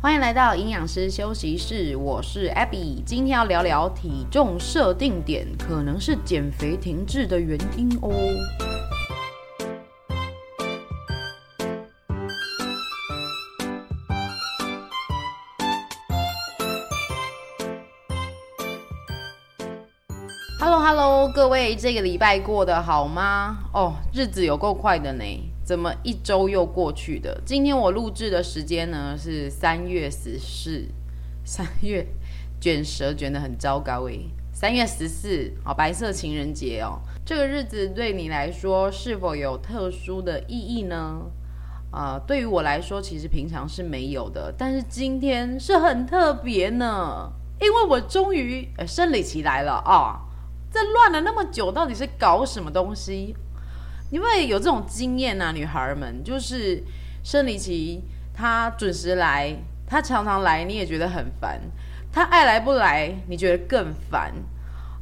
欢迎来到营养师休息室，我是 Abby，今天要聊聊体重设定点可能是减肥停滞的原因哦。Hello Hello，各位，这个礼拜过得好吗？哦，日子有够快的呢。怎么一周又过去的？今天我录制的时间呢是三月十四，三月卷舌卷得很糟糕诶。三月十四，哦，白色情人节哦，这个日子对你来说是否有特殊的意义呢？啊、对于我来说，其实平常是没有的，但是今天是很特别呢，因为我终于呃生理期来了啊！这乱了那么久，到底是搞什么东西？你会有这种经验啊，女孩们，就是生理期，她准时来，她常常来，你也觉得很烦；她爱来不来，你觉得更烦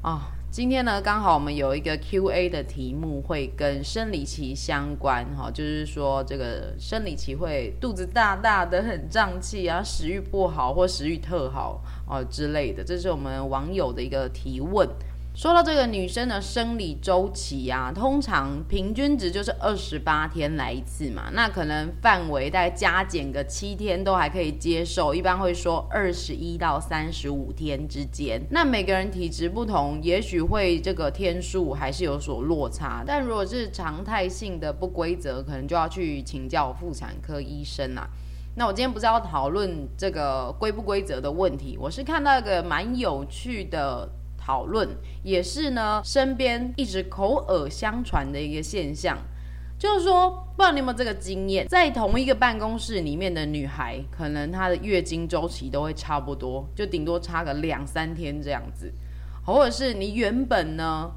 啊、哦。今天呢，刚好我们有一个 Q&A 的题目会跟生理期相关，哈、哦，就是说这个生理期会肚子大大的，很胀气啊，食欲不好或食欲特好哦之类的，这是我们网友的一个提问。说到这个女生的生理周期啊，通常平均值就是二十八天来一次嘛，那可能范围再加减个七天都还可以接受，一般会说二十一到三十五天之间。那每个人体质不同，也许会这个天数还是有所落差。但如果是常态性的不规则，可能就要去请教妇产科医生啦。那我今天不是要讨论这个规不规则的问题，我是看到一个蛮有趣的。讨论也是呢，身边一直口耳相传的一个现象，就是说，不知道你有没有这个经验，在同一个办公室里面的女孩，可能她的月经周期都会差不多，就顶多差个两三天这样子，或者是你原本呢，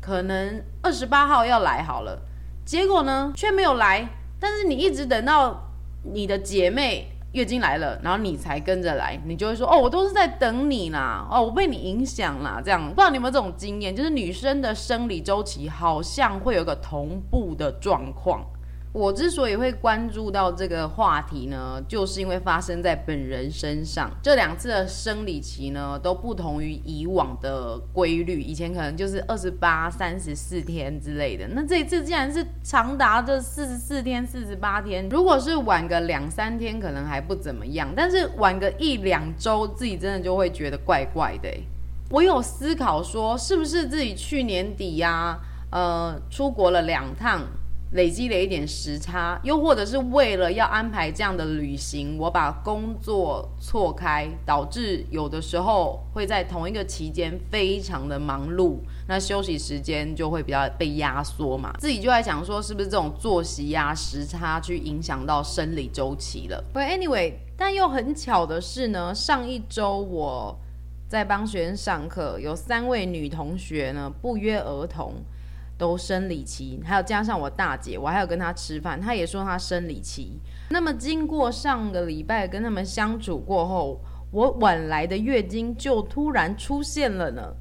可能二十八号要来好了，结果呢却没有来，但是你一直等到你的姐妹。月经来了，然后你才跟着来，你就会说哦，我都是在等你啦，哦，我被你影响啦，这样不知道你有没有这种经验，就是女生的生理周期好像会有个同步的状况。我之所以会关注到这个话题呢，就是因为发生在本人身上。这两次的生理期呢，都不同于以往的规律。以前可能就是二十八、三十四天之类的，那这一次竟然是长达这四十四天、四十八天。如果是晚个两三天，可能还不怎么样，但是晚个一两周，自己真的就会觉得怪怪的。我有思考说，是不是自己去年底呀、啊，呃，出国了两趟。累积了一点时差，又或者是为了要安排这样的旅行，我把工作错开，导致有的时候会在同一个期间非常的忙碌，那休息时间就会比较被压缩嘛。自己就在想说，是不是这种作息呀、时差去影响到生理周期了？But anyway，但又很巧的是呢，上一周我在帮学生上课，有三位女同学呢，不约而同。都生理期，还有加上我大姐，我还有跟她吃饭，她也说她生理期。那么经过上个礼拜跟他们相处过后，我晚来的月经就突然出现了呢，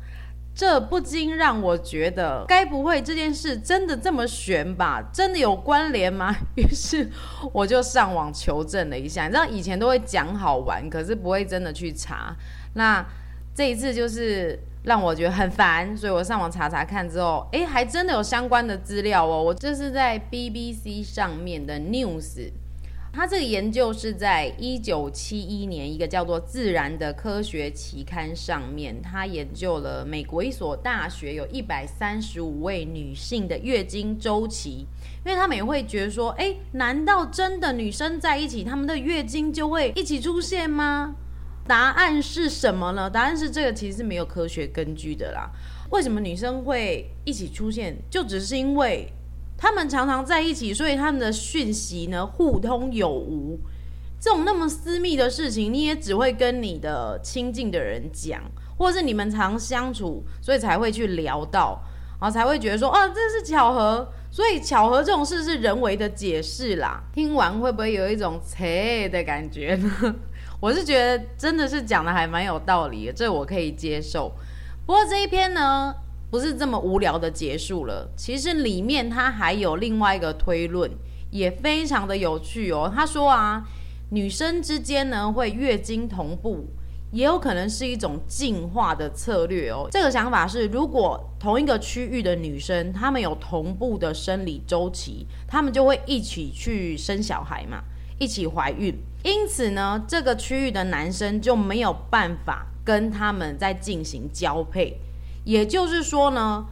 这不禁让我觉得，该不会这件事真的这么悬吧？真的有关联吗？于是我就上网求证了一下，你知道以前都会讲好玩，可是不会真的去查。那这一次就是。让我觉得很烦，所以我上网查查看之后，诶，还真的有相关的资料哦。我这是在 BBC 上面的 news，它这个研究是在一九七一年一个叫做《自然》的科学期刊上面，它研究了美国一所大学有一百三十五位女性的月经周期，因为他们也会觉得说，诶，难道真的女生在一起，她们的月经就会一起出现吗？答案是什么呢？答案是这个其实是没有科学根据的啦。为什么女生会一起出现？就只是因为她们常常在一起，所以她们的讯息呢互通有无。这种那么私密的事情，你也只会跟你的亲近的人讲，或者是你们常相处，所以才会去聊到，然后才会觉得说，哦，这是巧合。所以巧合这种事是人为的解释啦。听完会不会有一种切的感觉呢？我是觉得真的是讲的还蛮有道理的，这我可以接受。不过这一篇呢，不是这么无聊的结束了。其实里面它还有另外一个推论，也非常的有趣哦。他说啊，女生之间呢会月经同步，也有可能是一种进化的策略哦。这个想法是，如果同一个区域的女生，她们有同步的生理周期，她们就会一起去生小孩嘛，一起怀孕。因此呢，这个区域的男生就没有办法跟他们在进行交配。也就是说呢，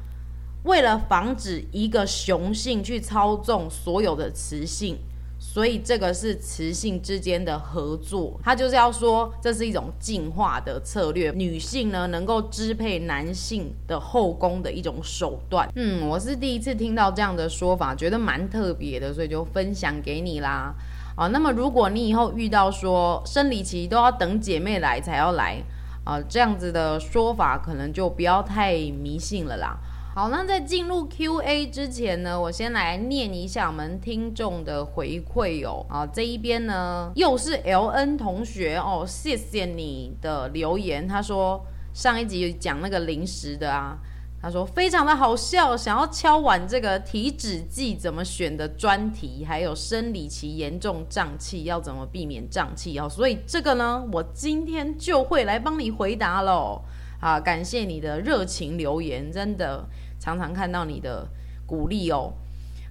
为了防止一个雄性去操纵所有的雌性，所以这个是雌性之间的合作。他就是要说，这是一种进化的策略，女性呢能够支配男性的后宫的一种手段。嗯，我是第一次听到这样的说法，觉得蛮特别的，所以就分享给你啦。啊，那么如果你以后遇到说生理期都要等姐妹来才要来。啊，这样子的说法可能就不要太迷信了啦。好，那在进入 Q&A 之前呢，我先来念一下我们听众的回馈哦。啊，这一边呢又是 LN 同学哦，谢谢你的留言。他说上一集讲那个零食的啊。他说非常的好笑，想要敲碗这个体脂计怎么选的专题，还有生理期严重胀气要怎么避免胀气哦，所以这个呢，我今天就会来帮你回答喽。啊，感谢你的热情留言，真的常常看到你的鼓励哦。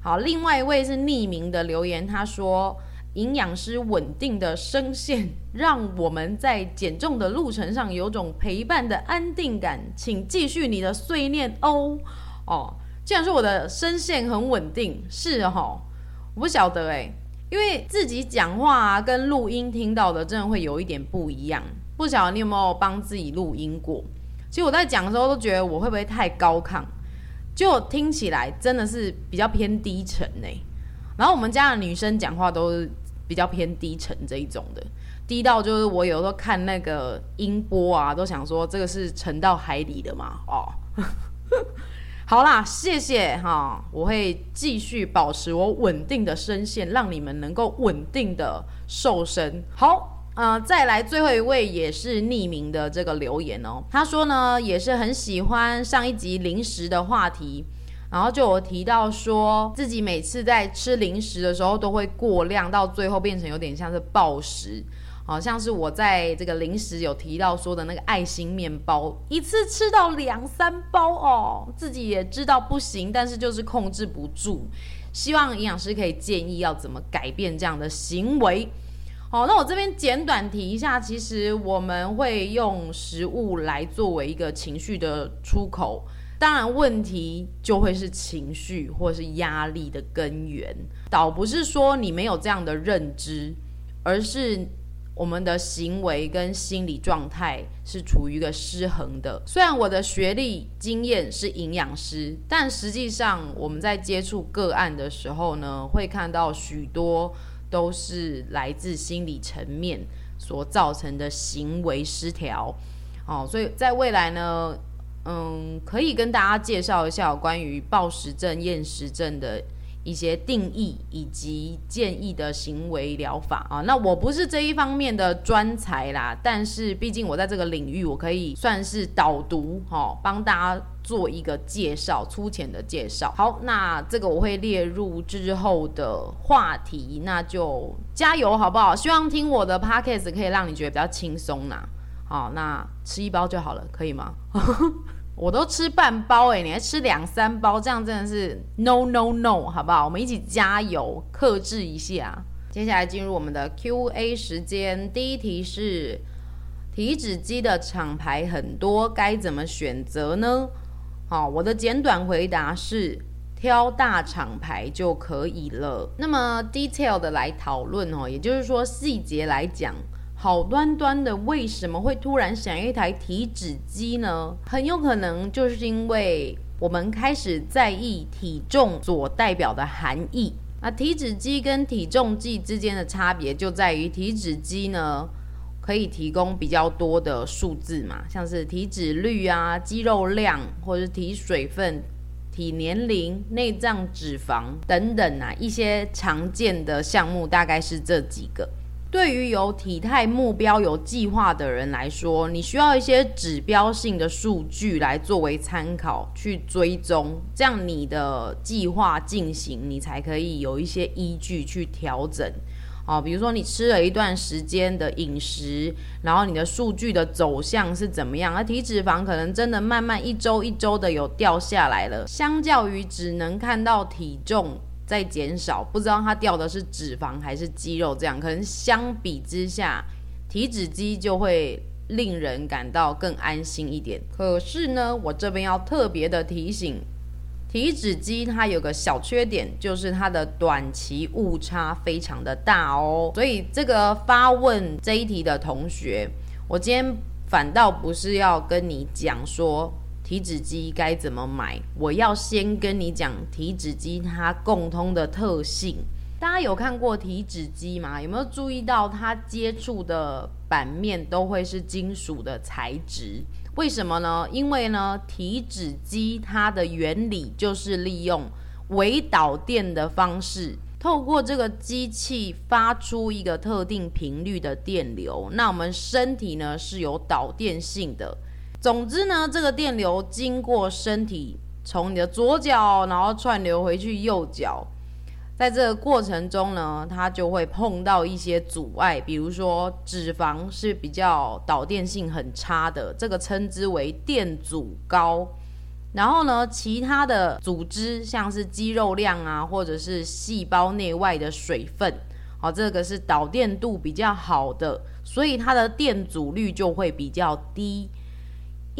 好，另外一位是匿名的留言，他说。营养师稳定的声线，让我们在减重的路程上有种陪伴的安定感。请继续你的碎念哦。哦，既然说我的声线很稳定，是哦，我不晓得诶，因为自己讲话啊，跟录音听到的真的会有一点不一样。不晓得你有没有帮自己录音过？其实我在讲的时候都觉得我会不会太高亢，就听起来真的是比较偏低沉呢。然后我们家的女生讲话都比较偏低沉这一种的，低到就是我有时候看那个音波啊，都想说这个是沉到海里的嘛。哦，好啦，谢谢哈，我会继续保持我稳定的声线，让你们能够稳定的瘦身。好，呃，再来最后一位也是匿名的这个留言哦，他说呢也是很喜欢上一集零食的话题。然后就有提到说，自己每次在吃零食的时候都会过量，到最后变成有点像是暴食，好像是我在这个零食有提到说的那个爱心面包，一次吃到两三包哦，自己也知道不行，但是就是控制不住。希望营养师可以建议要怎么改变这样的行为。好，那我这边简短提一下，其实我们会用食物来作为一个情绪的出口。当然，问题就会是情绪或是压力的根源，倒不是说你没有这样的认知，而是我们的行为跟心理状态是处于一个失衡的。虽然我的学历经验是营养师，但实际上我们在接触个案的时候呢，会看到许多都是来自心理层面所造成的行为失调。哦，所以在未来呢，嗯，可以跟大家介绍一下关于暴食症、厌食症的一些定义以及建议的行为疗法啊。那我不是这一方面的专才啦，但是毕竟我在这个领域，我可以算是导读，哈，帮大家做一个介绍，粗浅的介绍。好，那这个我会列入之后的话题，那就加油好不好？希望听我的 podcast 可以让你觉得比较轻松呐。好，那吃一包就好了，可以吗？我都吃半包诶，你还吃两三包，这样真的是 no no no，好不好？我们一起加油，克制一下。接下来进入我们的 Q&A 时间，第一题是体脂机的厂牌很多，该怎么选择呢？好，我的简短回答是挑大厂牌就可以了。那么 detail 的来讨论哦，也就是说细节来讲。好端端的，为什么会突然想一台体脂机呢？很有可能就是因为我们开始在意体重所代表的含义。那体脂机跟体重计之间的差别就在于，体脂机呢可以提供比较多的数字嘛，像是体脂率啊、肌肉量，或者是体水分、体年龄、内脏脂肪等等啊，一些常见的项目大概是这几个。对于有体态目标、有计划的人来说，你需要一些指标性的数据来作为参考去追踪，这样你的计划进行，你才可以有一些依据去调整。哦，比如说你吃了一段时间的饮食，然后你的数据的走向是怎么样？而体脂肪可能真的慢慢一周一周的有掉下来了，相较于只能看到体重在减少，不知道它掉的是脂肪还是肌肉，这样可能相比之下，体脂机就会令人感到更安心一点。可是呢，我这边要特别的提醒。体脂机它有个小缺点，就是它的短期误差非常的大哦。所以这个发问这一题的同学，我今天反倒不是要跟你讲说体脂机该怎么买，我要先跟你讲体脂机它共通的特性。大家有看过体脂机吗？有没有注意到它接触的板面都会是金属的材质？为什么呢？因为呢，体脂机它的原理就是利用微导电的方式，透过这个机器发出一个特定频率的电流。那我们身体呢是有导电性的。总之呢，这个电流经过身体，从你的左脚，然后串流回去右脚。在这个过程中呢，它就会碰到一些阻碍，比如说脂肪是比较导电性很差的，这个称之为电阻高。然后呢，其他的组织像是肌肉量啊，或者是细胞内外的水分，好，这个是导电度比较好的，所以它的电阻率就会比较低。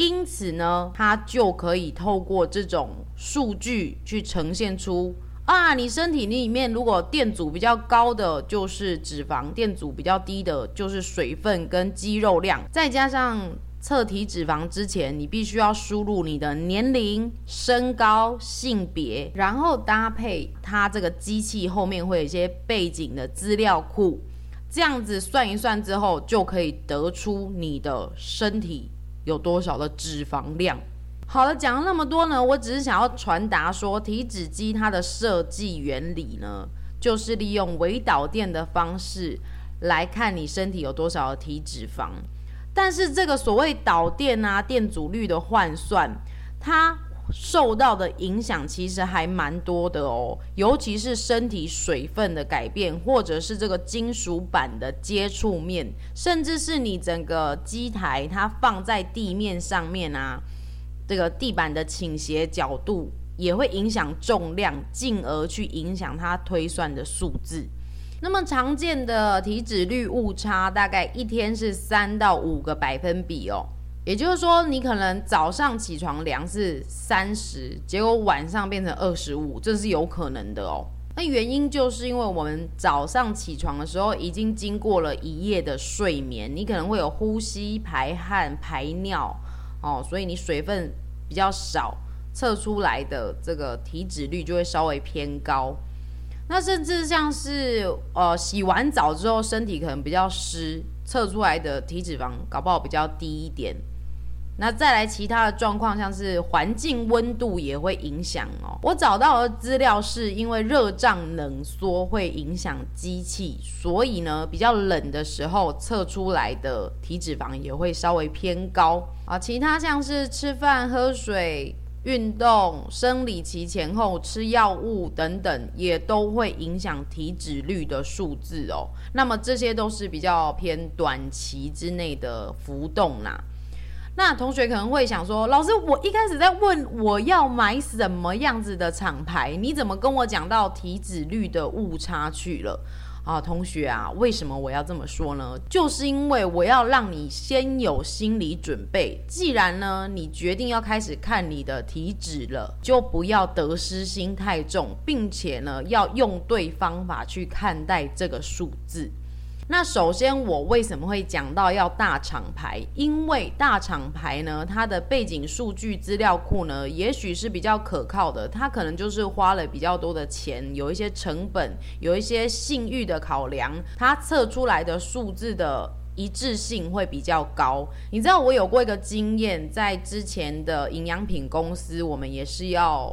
因此呢，它就可以透过这种数据去呈现出。啊，你身体里面如果电阻比较高的就是脂肪，电阻比较低的就是水分跟肌肉量。再加上测体脂肪之前，你必须要输入你的年龄、身高、性别，然后搭配它这个机器后面会有一些背景的资料库，这样子算一算之后，就可以得出你的身体有多少的脂肪量。好了，讲了那么多呢，我只是想要传达说，体脂机它的设计原理呢，就是利用微导电的方式来看你身体有多少的体脂肪。但是这个所谓导电啊，电阻率的换算，它受到的影响其实还蛮多的哦，尤其是身体水分的改变，或者是这个金属板的接触面，甚至是你整个机台它放在地面上面啊。这个地板的倾斜角度也会影响重量，进而去影响它推算的数字。那么常见的体脂率误差大概一天是三到五个百分比哦。也就是说，你可能早上起床量是三十，结果晚上变成二十五，这是有可能的哦。那原因就是因为我们早上起床的时候已经经过了一夜的睡眠，你可能会有呼吸、排汗、排尿。哦，所以你水分比较少，测出来的这个体脂率就会稍微偏高。那甚至像是呃洗完澡之后身体可能比较湿，测出来的体脂肪搞不好比较低一点。那再来其他的状况，像是环境温度也会影响哦。我找到的资料是因为热胀冷缩会影响机器，所以呢，比较冷的时候测出来的体脂肪也会稍微偏高啊。其他像是吃饭、喝水、运动、生理期前后吃药物等等，也都会影响体脂率的数字哦。那么这些都是比较偏短期之内的浮动啦。那同学可能会想说，老师，我一开始在问我要买什么样子的厂牌，你怎么跟我讲到体脂率的误差去了？啊，同学啊，为什么我要这么说呢？就是因为我要让你先有心理准备，既然呢你决定要开始看你的体脂了，就不要得失心太重，并且呢要用对方法去看待这个数字。那首先，我为什么会讲到要大厂牌？因为大厂牌呢，它的背景数据资料库呢，也许是比较可靠的。它可能就是花了比较多的钱，有一些成本，有一些信誉的考量，它测出来的数字的一致性会比较高。你知道，我有过一个经验，在之前的营养品公司，我们也是要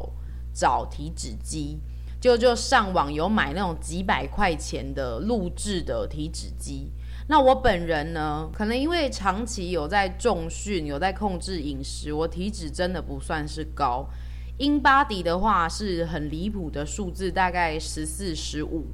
找体脂机。就就上网有买那种几百块钱的录制的体脂机。那我本人呢，可能因为长期有在重训，有在控制饮食，我体脂真的不算是高。英巴迪的话是很离谱的数字，大概十四、十五。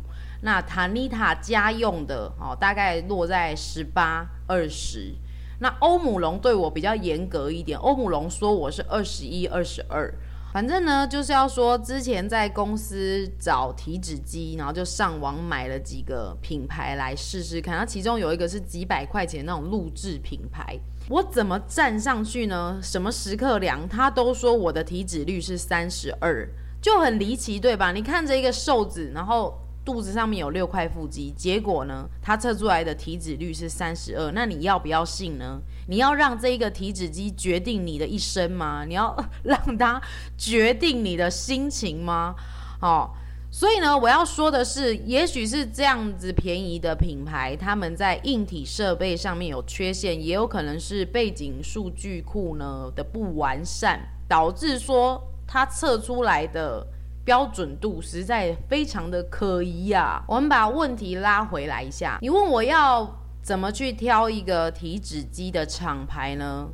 那 Tanita 家用的哦，大概落在十八二十。那欧姆龙对我比较严格一点，欧姆龙说我是二十一二十二。反正呢，就是要说之前在公司找体脂机，然后就上网买了几个品牌来试试看。它其中有一个是几百块钱那种录制品牌，我怎么站上去呢？什么时刻量，他都说我的体脂率是三十二，就很离奇，对吧？你看着一个瘦子，然后。肚子上面有六块腹肌，结果呢，他测出来的体脂率是三十二。那你要不要信呢？你要让这一个体脂机决定你的一生吗？你要让它决定你的心情吗？哦，所以呢，我要说的是，也许是这样子便宜的品牌，他们在硬体设备上面有缺陷，也有可能是背景数据库呢的不完善，导致说它测出来的。标准度实在非常的可疑、啊。我们把问题拉回来一下，你问我要怎么去挑一个体脂机的厂牌呢？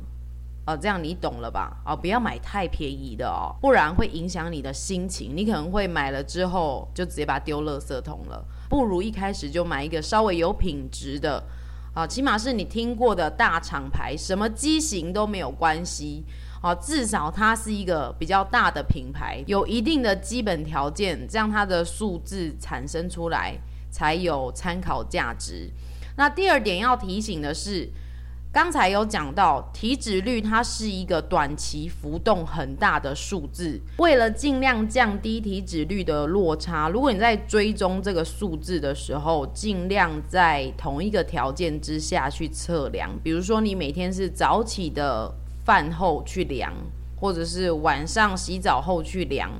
哦，这样你懂了吧？哦，不要买太便宜的哦，不然会影响你的心情。你可能会买了之后就直接把它丢垃圾桶了。不如一开始就买一个稍微有品质的，啊，起码是你听过的大厂牌，什么机型都没有关系。好，至少它是一个比较大的品牌，有一定的基本条件，这样它的数字产生出来才有参考价值。那第二点要提醒的是，刚才有讲到体脂率，它是一个短期浮动很大的数字。为了尽量降低体脂率的落差，如果你在追踪这个数字的时候，尽量在同一个条件之下去测量。比如说，你每天是早起的。饭后去量，或者是晚上洗澡后去量，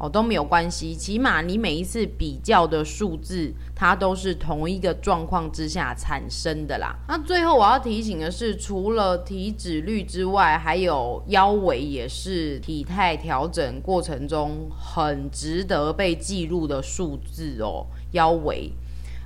哦，都没有关系。起码你每一次比较的数字，它都是同一个状况之下产生的啦。那最后我要提醒的是，除了体脂率之外，还有腰围也是体态调整过程中很值得被记录的数字哦。腰围。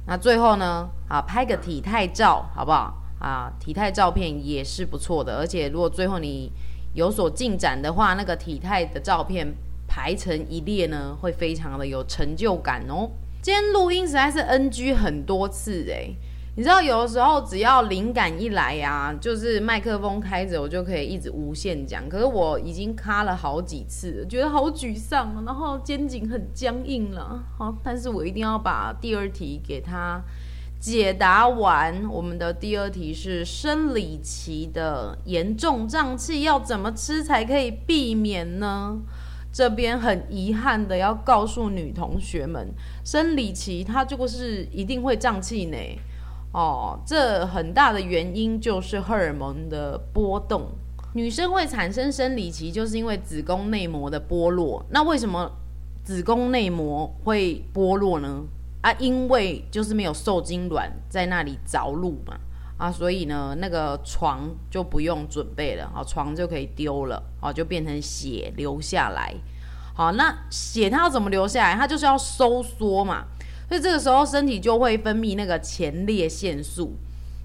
那最后呢，啊，拍个体态照，好不好？啊，体态照片也是不错的，而且如果最后你有所进展的话，那个体态的照片排成一列呢，会非常的有成就感哦。今天录音实在是 NG 很多次诶，你知道有的时候只要灵感一来呀、就是麦克风开着，我就可以一直无限讲。可是我已经卡了好几次，觉得好沮丧，然后肩颈很僵硬了。好，但是我一定要把第二题给他。解答完，我们的第二题是生理期的严重胀气要怎么吃才可以避免呢？这边很遗憾的要告诉女同学们，生理期它就是一定会胀气呢。哦，这很大的原因就是荷尔蒙的波动。女生会产生生理期，就是因为子宫内膜的剥落。那为什么子宫内膜会剥落呢？啊，因为就是没有受精卵在那里着陆嘛，啊，所以呢，那个床就不用准备了，啊，床就可以丢了，啊，就变成血流下来。好，那血它要怎么流下来？它就是要收缩嘛，所以这个时候身体就会分泌那个前列腺素，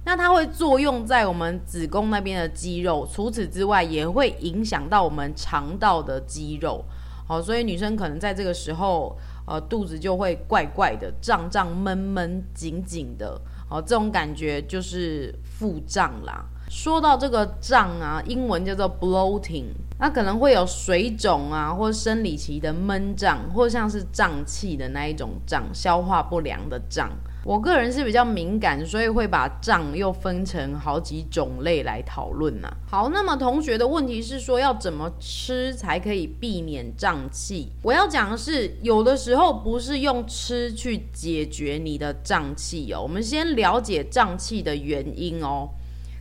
那它会作用在我们子宫那边的肌肉，除此之外也会影响到我们肠道的肌肉。好，所以女生可能在这个时候。呃，肚子就会怪怪的，胀胀闷闷紧紧的，哦，这种感觉就是腹胀啦。说到这个胀啊，英文叫做 bloating，那可能会有水肿啊，或生理期的闷胀，或像是胀气的那一种胀，消化不良的胀。我个人是比较敏感，所以会把胀又分成好几种类来讨论呐。好，那么同学的问题是说要怎么吃才可以避免胀气？我要讲的是，有的时候不是用吃去解决你的胀气哦。我们先了解胀气的原因哦。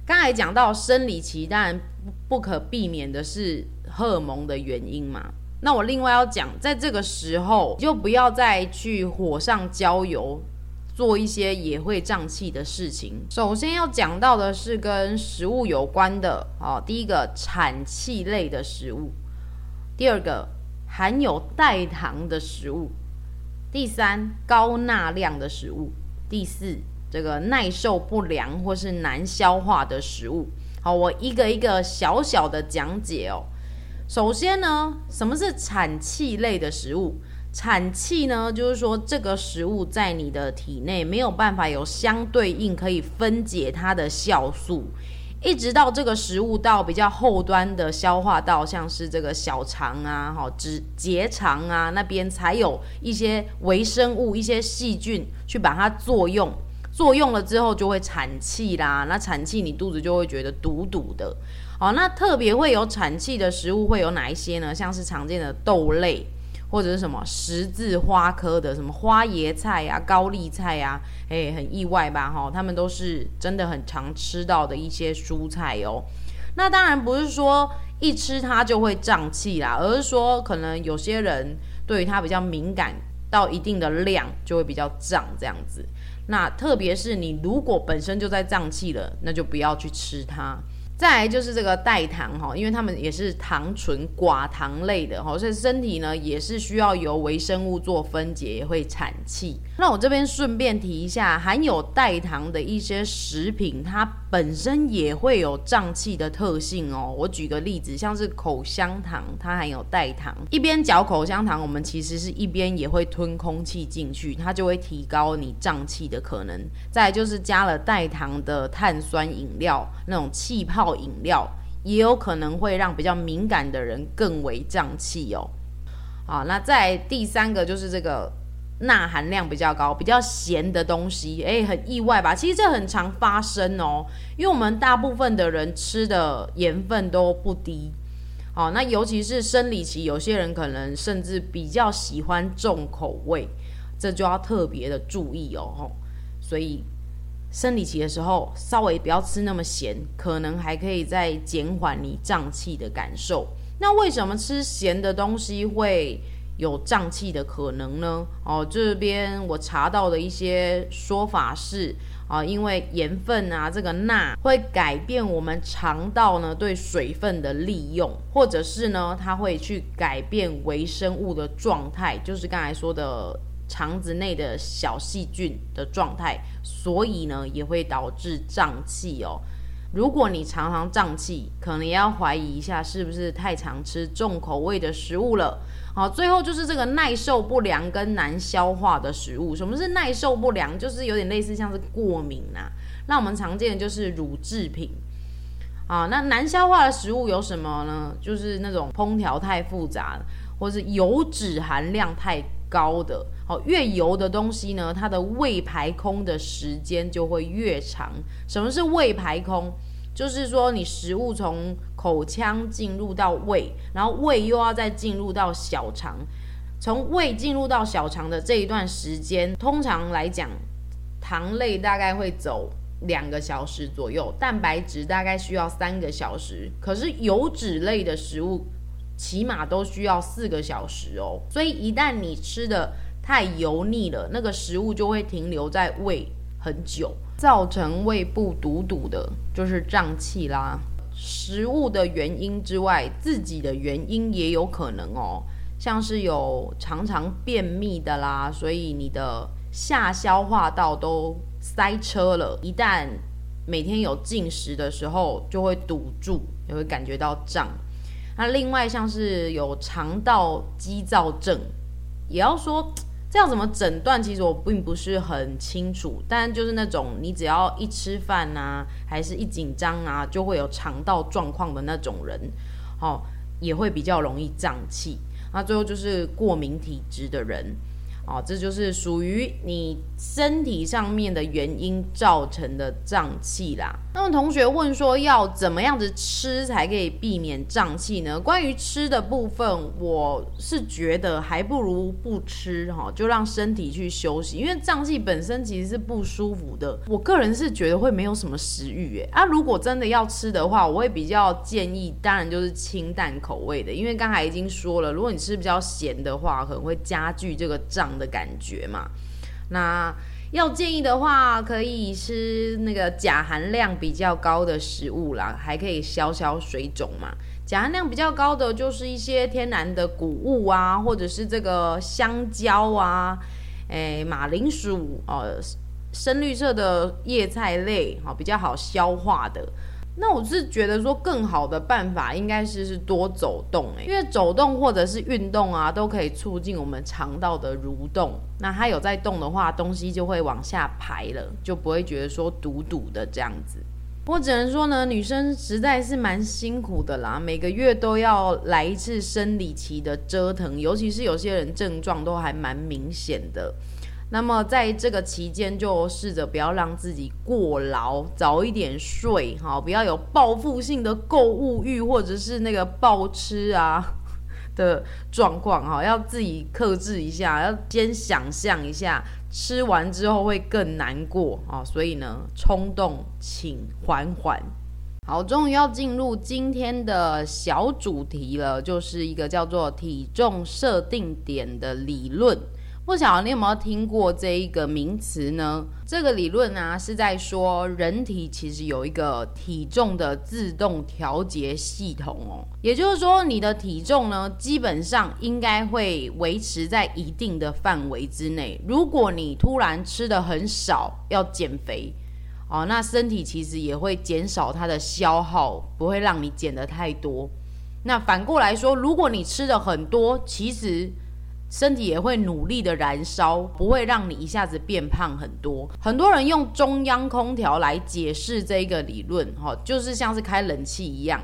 刚才讲到生理期，当然不可避免的是荷尔蒙的原因嘛。那我另外要讲，在这个时候就不要再去火上浇油。做一些也会胀气的事情。首先要讲到的是跟食物有关的，哦，第一个产气类的食物，第二个含有代糖的食物，第三高钠量的食物，第四这个耐受不良或是难消化的食物。好，我一个一个小小的讲解哦。首先呢，什么是产气类的食物？产气呢，就是说这个食物在你的体内没有办法有相对应可以分解它的酵素，一直到这个食物到比较后端的消化道，像是这个小肠啊、哈直结肠啊那边，才有一些微生物、一些细菌去把它作用，作用了之后就会产气啦。那产气你肚子就会觉得堵堵的。好，那特别会有产气的食物会有哪一些呢？像是常见的豆类。或者是什么十字花科的什么花椰菜呀、啊、高丽菜呀、啊，诶，很意外吧？哈，他们都是真的很常吃到的一些蔬菜哦。那当然不是说一吃它就会胀气啦，而是说可能有些人对于它比较敏感，到一定的量就会比较胀这样子。那特别是你如果本身就在胀气了，那就不要去吃它。再来就是这个代糖哈，因为它们也是糖醇寡糖类的哈，所以身体呢也是需要由微生物做分解，也会产气。那我这边顺便提一下，含有代糖的一些食品，它本身也会有胀气的特性哦。我举个例子，像是口香糖，它含有代糖，一边嚼口香糖，我们其实是一边也会吞空气进去，它就会提高你胀气的可能。再就是加了代糖的碳酸饮料，那种气泡。饮料也有可能会让比较敏感的人更为胀气哦。好，那再第三个就是这个钠含量比较高、比较咸的东西，诶，很意外吧？其实这很常发生哦，因为我们大部分的人吃的盐分都不低。好，那尤其是生理期，有些人可能甚至比较喜欢重口味，这就要特别的注意哦。所以。生理期的时候，稍微不要吃那么咸，可能还可以再减缓你胀气的感受。那为什么吃咸的东西会有胀气的可能呢？哦，这边我查到的一些说法是啊，因为盐分啊，这个钠会改变我们肠道呢对水分的利用，或者是呢，它会去改变微生物的状态，就是刚才说的。肠子内的小细菌的状态，所以呢也会导致胀气哦。如果你常常胀气，可能要怀疑一下是不是太常吃重口味的食物了。好，最后就是这个耐受不良跟难消化的食物。什么是耐受不良？就是有点类似像是过敏啊。那我们常见的就是乳制品啊。那难消化的食物有什么呢？就是那种烹调太复杂，或是油脂含量太高的。哦，越油的东西呢，它的胃排空的时间就会越长。什么是胃排空？就是说你食物从口腔进入到胃，然后胃又要再进入到小肠。从胃进入到小肠的这一段时间，通常来讲，糖类大概会走两个小时左右，蛋白质大概需要三个小时。可是油脂类的食物起码都需要四个小时哦。所以一旦你吃的太油腻了，那个食物就会停留在胃很久，造成胃部堵堵的，就是胀气啦。食物的原因之外，自己的原因也有可能哦，像是有常常便秘的啦，所以你的下消化道都塞车了，一旦每天有进食的时候，就会堵住，也会感觉到胀。那另外像是有肠道积躁症，也要说。这样怎么诊断？其实我并不是很清楚，但就是那种你只要一吃饭啊，还是一紧张啊，就会有肠道状况的那种人，哦，也会比较容易胀气。那最后就是过敏体质的人。哦，这就是属于你身体上面的原因造成的胀气啦。那么同学问说，要怎么样子吃才可以避免胀气呢？关于吃的部分，我是觉得还不如不吃哈，就让身体去休息。因为胀气本身其实是不舒服的，我个人是觉得会没有什么食欲诶。啊，如果真的要吃的话，我会比较建议，当然就是清淡口味的，因为刚才已经说了，如果你吃比较咸的话，可能会加剧这个胀的感觉嘛，那要建议的话，可以吃那个钾含量比较高的食物啦，还可以消消水肿嘛。钾含量比较高的就是一些天然的谷物啊，或者是这个香蕉啊，诶，马铃薯，呃，深绿色的叶菜类，比较好消化的。那我是觉得说，更好的办法应该是是多走动，因为走动或者是运动啊，都可以促进我们肠道的蠕动。那它有在动的话，东西就会往下排了，就不会觉得说堵堵的这样子。我只能说呢，女生实在是蛮辛苦的啦，每个月都要来一次生理期的折腾，尤其是有些人症状都还蛮明显的。那么在这个期间，就试着不要让自己过劳，早一点睡，哈，不要有报复性的购物欲，或者是那个暴吃啊 的状况，哈，要自己克制一下，要先想象一下，吃完之后会更难过啊，所以呢，冲动请缓缓。好，终于要进入今天的小主题了，就是一个叫做体重设定点的理论。不晓得你有没有听过这一个名词呢？这个理论啊，是在说人体其实有一个体重的自动调节系统哦。也就是说，你的体重呢，基本上应该会维持在一定的范围之内。如果你突然吃得很少，要减肥哦，那身体其实也会减少它的消耗，不会让你减得太多。那反过来说，如果你吃的很多，其实身体也会努力的燃烧，不会让你一下子变胖很多。很多人用中央空调来解释这个理论，哈，就是像是开冷气一样。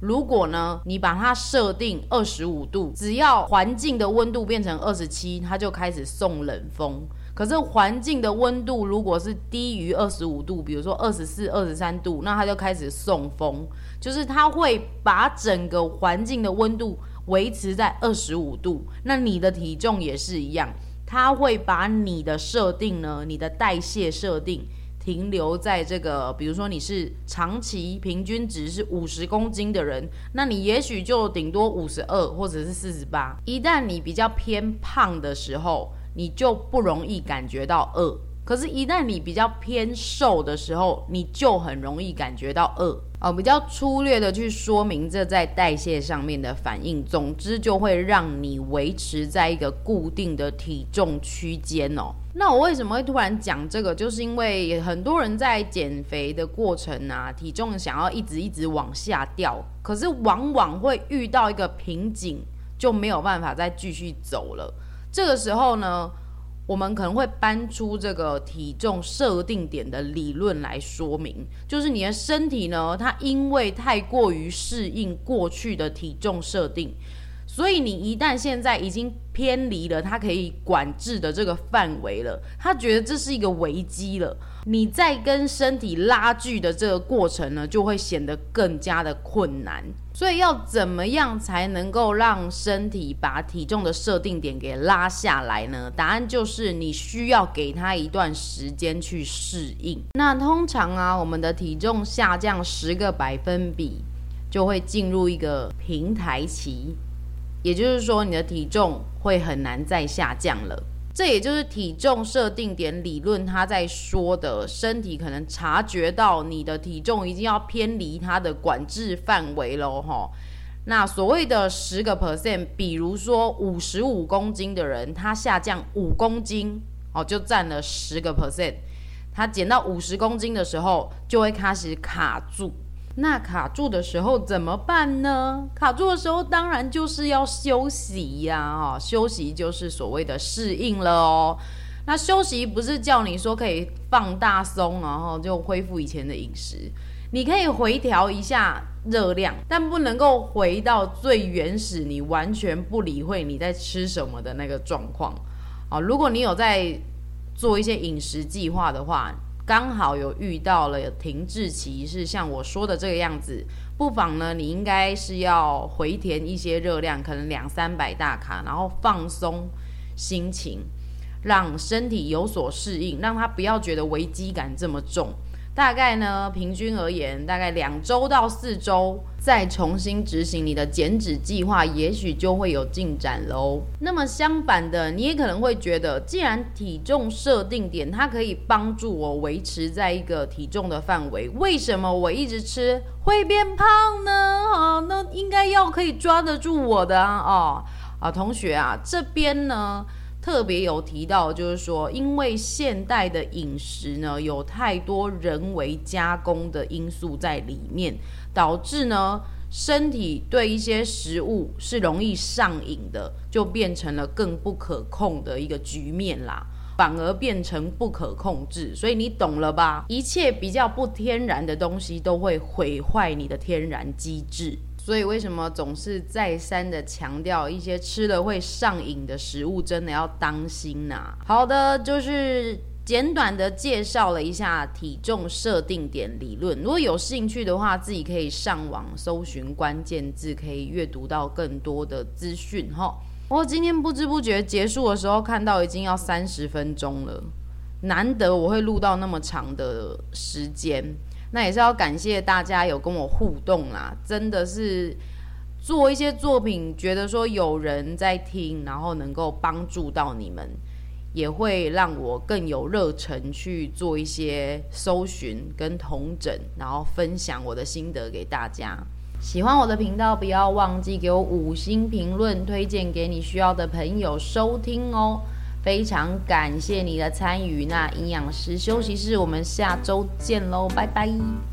如果呢，你把它设定二十五度，只要环境的温度变成二十七，它就开始送冷风。可是环境的温度如果是低于二十五度，比如说二十四、二十三度，那它就开始送风，就是它会把整个环境的温度。维持在二十五度，那你的体重也是一样，它会把你的设定呢，你的代谢设定停留在这个，比如说你是长期平均值是五十公斤的人，那你也许就顶多五十二或者是四十八。一旦你比较偏胖的时候，你就不容易感觉到饿。可是，一旦你比较偏瘦的时候，你就很容易感觉到饿。哦，比较粗略的去说明这在代谢上面的反应。总之，就会让你维持在一个固定的体重区间哦。那我为什么会突然讲这个？就是因为很多人在减肥的过程啊，体重想要一直一直往下掉，可是往往会遇到一个瓶颈，就没有办法再继续走了。这个时候呢，我们可能会搬出这个体重设定点的理论来说明，就是你的身体呢，它因为太过于适应过去的体重设定，所以你一旦现在已经偏离了它可以管制的这个范围了，它觉得这是一个危机了，你在跟身体拉锯的这个过程呢，就会显得更加的困难。所以要怎么样才能够让身体把体重的设定点给拉下来呢？答案就是你需要给它一段时间去适应。那通常啊，我们的体重下降十个百分比，就会进入一个平台期，也就是说你的体重会很难再下降了。这也就是体重设定点理论，他在说的，身体可能察觉到你的体重已经要偏离它的管制范围了哈。那所谓的十个 percent，比如说五十五公斤的人，他下降五公斤哦，就占了十个 percent。他减到五十公斤的时候，就会开始卡住。那卡住的时候怎么办呢？卡住的时候当然就是要休息呀，哈，休息就是所谓的适应了哦。那休息不是叫你说可以放大松，然后就恢复以前的饮食，你可以回调一下热量，但不能够回到最原始，你完全不理会你在吃什么的那个状况。啊，如果你有在做一些饮食计划的话。刚好有遇到了停滞期，是像我说的这个样子，不妨呢，你应该是要回填一些热量，可能两三百大卡，然后放松心情，让身体有所适应，让它不要觉得危机感这么重。大概呢，平均而言，大概两周到四周，再重新执行你的减脂计划，也许就会有进展喽。那么相反的，你也可能会觉得，既然体重设定点它可以帮助我维持在一个体重的范围，为什么我一直吃会变胖呢？啊，那应该要可以抓得住我的啊，啊，同学啊，这边呢。特别有提到，就是说，因为现代的饮食呢，有太多人为加工的因素在里面，导致呢，身体对一些食物是容易上瘾的，就变成了更不可控的一个局面啦，反而变成不可控制。所以你懂了吧？一切比较不天然的东西都会毁坏你的天然机制。所以为什么总是再三的强调一些吃了会上瘾的食物，真的要当心呐、好的，就是简短的介绍了一下体重设定点理论。如果有兴趣的话，自己可以上网搜寻关键字，可以阅读到更多的资讯哈。我今天不知不觉结束的时候，看到已经要三十分钟了，难得我会录到那么长的时间。那也是要感谢大家有跟我互动啦，真的是做一些作品，觉得说有人在听，然后能够帮助到你们，也会让我更有热忱去做一些搜寻跟同整，然后分享我的心得给大家。喜欢我的频道，不要忘记给我五星评论，推荐给你需要的朋友收听哦。非常感谢你的参与，那营养师休息室，我们下周见喽，拜拜。